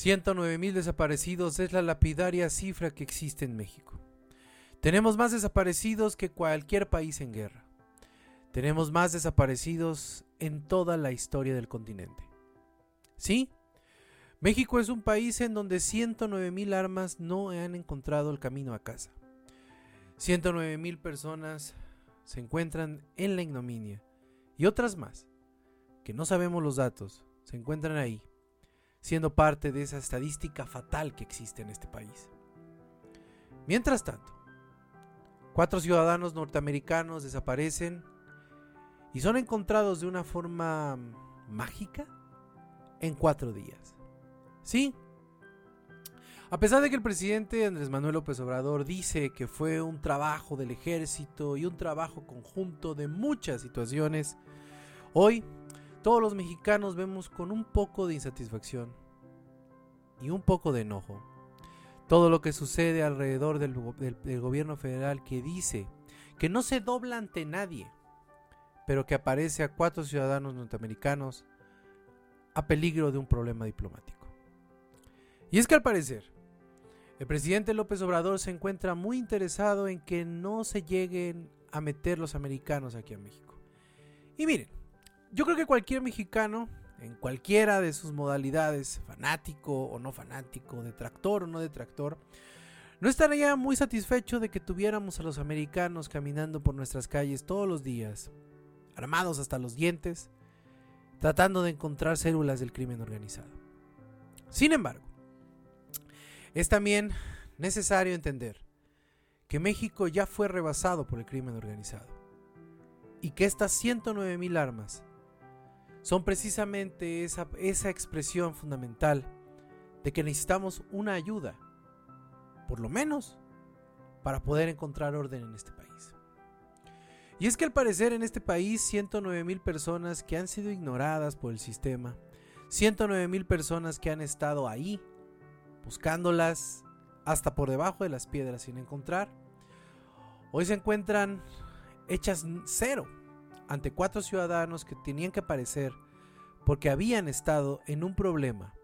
109 mil desaparecidos es la lapidaria cifra que existe en México. Tenemos más desaparecidos que cualquier país en guerra. Tenemos más desaparecidos en toda la historia del continente. Sí, México es un país en donde 109 mil armas no han encontrado el camino a casa. 109 mil personas se encuentran en la ignominia y otras más, que no sabemos los datos, se encuentran ahí, siendo parte de esa estadística fatal que existe en este país. Mientras tanto, cuatro ciudadanos norteamericanos desaparecen y son encontrados de una forma mágica en cuatro días. Sí, a pesar de que el presidente Andrés Manuel López Obrador dice que fue un trabajo del ejército y un trabajo conjunto de muchas situaciones, hoy todos los mexicanos vemos con un poco de insatisfacción y un poco de enojo todo lo que sucede alrededor del, gobierno federal que dice que no se dobla ante nadie, pero que aparece a cuatro ciudadanos norteamericanos a peligro de un problema diplomático. Y es que al parecer, el presidente López Obrador se encuentra muy interesado en que no se lleguen a meter los americanos aquí a México. Y miren, yo creo que cualquier mexicano, en cualquiera de sus modalidades, fanático o no fanático, detractor o no detractor, no estaría muy satisfecho de que tuviéramos a los americanos caminando por nuestras calles todos los días, armados hasta los dientes, tratando de encontrar células del crimen organizado. Sin embargo, es también necesario entender que México ya fue rebasado por el crimen organizado y que estas 109 mil armas son precisamente esa, esa expresión fundamental de que necesitamos una ayuda, por lo menos, para poder encontrar orden en este país. Y es que al parecer en este país 109 mil personas que han sido ignoradas por el sistema, 109 mil personas que han estado ahí buscándolas hasta por debajo de las piedras sin encontrar. Hoy se encuentran hechas cero ante cuatro ciudadanos que tenían que aparecer porque habían estado en un problema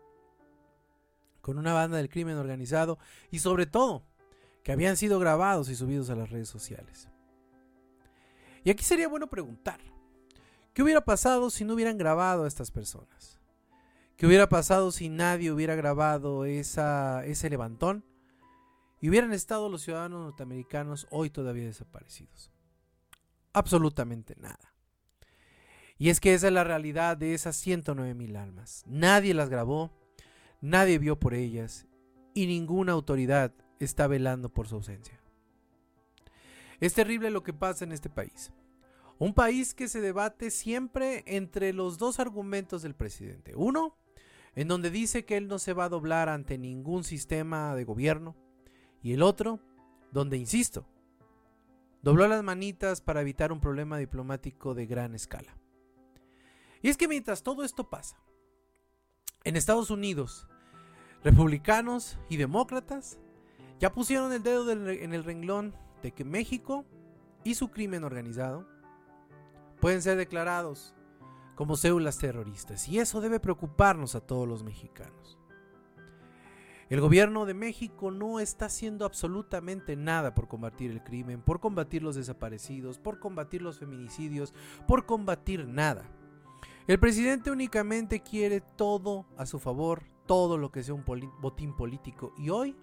con una banda del crimen organizado y sobre todo que habían sido grabados y subidos a las redes sociales. Y aquí sería bueno preguntar, ¿qué hubiera pasado si no hubieran grabado a estas personas? ¿Qué hubiera pasado si nadie hubiera grabado ese levantón? Y hubieran estado los ciudadanos norteamericanos hoy todavía desaparecidos. Absolutamente nada. Y es que esa es la realidad de esas 109 mil almas. Nadie las grabó, nadie vio por ellas y ninguna autoridad está velando por su ausencia. Es terrible lo que pasa en este país. Un país que se debate siempre entre los dos argumentos del presidente. Uno, en donde dice que él no se va a doblar ante ningún sistema de gobierno, y el otro, donde, insisto, dobló las manitas para evitar un problema diplomático de gran escala. Y es que mientras todo esto pasa, en Estados Unidos, republicanos y demócratas ya pusieron el dedo en el renglón de que México y su crimen organizado pueden ser declarados como células terroristas y eso debe preocuparnos a todos los mexicanos. El gobierno de México no está haciendo absolutamente nada por combatir el crimen, por combatir los desaparecidos, por combatir los feminicidios, por combatir nada. El presidente únicamente quiere todo a su favor, todo lo que sea un botín político y hoy,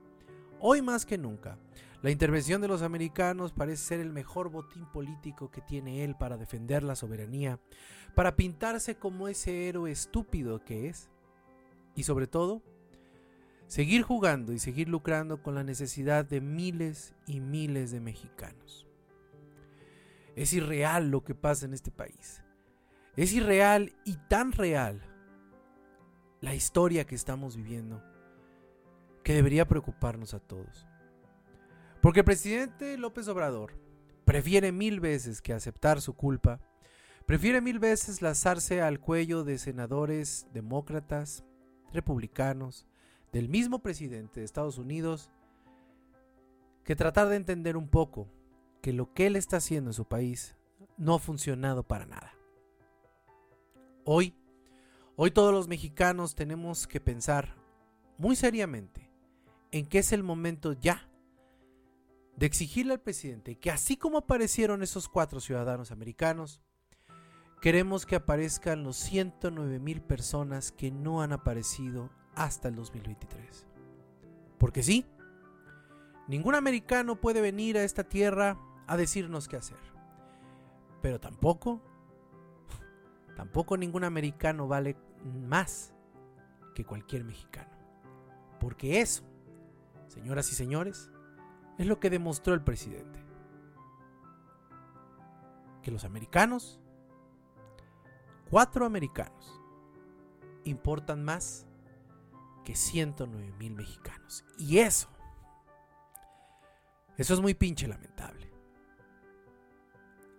hoy más que nunca, la intervención de los americanos parece ser el mejor botín político que tiene él para defender la soberanía, para pintarse como ese héroe estúpido que es, y sobre todo, seguir jugando y seguir lucrando con la necesidad de miles y miles de mexicanos. Es irreal lo que pasa en este país. Es irreal y tan real la historia que estamos viviendo que debería preocuparnos a todos. Porque el presidente López Obrador prefiere mil veces que aceptar su culpa, prefiere mil veces lanzarse al cuello de senadores demócratas, republicanos, del mismo presidente de Estados Unidos, que tratar de entender un poco que lo que él está haciendo en su país no ha funcionado para nada. Hoy, hoy todos los mexicanos tenemos que pensar muy seriamente en que es el momento ya de exigirle al presidente que así como aparecieron esos cuatro ciudadanos americanos, queremos que aparezcan los 109 mil personas que no han aparecido hasta el 2023. Porque sí, ningún americano puede venir a esta tierra a decirnos qué hacer. Pero tampoco, tampoco ningún americano vale más que cualquier mexicano. Porque eso, señoras y señores, es lo que demostró el presidente. Que los americanos, cuatro americanos, importan más que 109 mil mexicanos. Y eso, eso es muy pinche lamentable.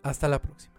Hasta la próxima.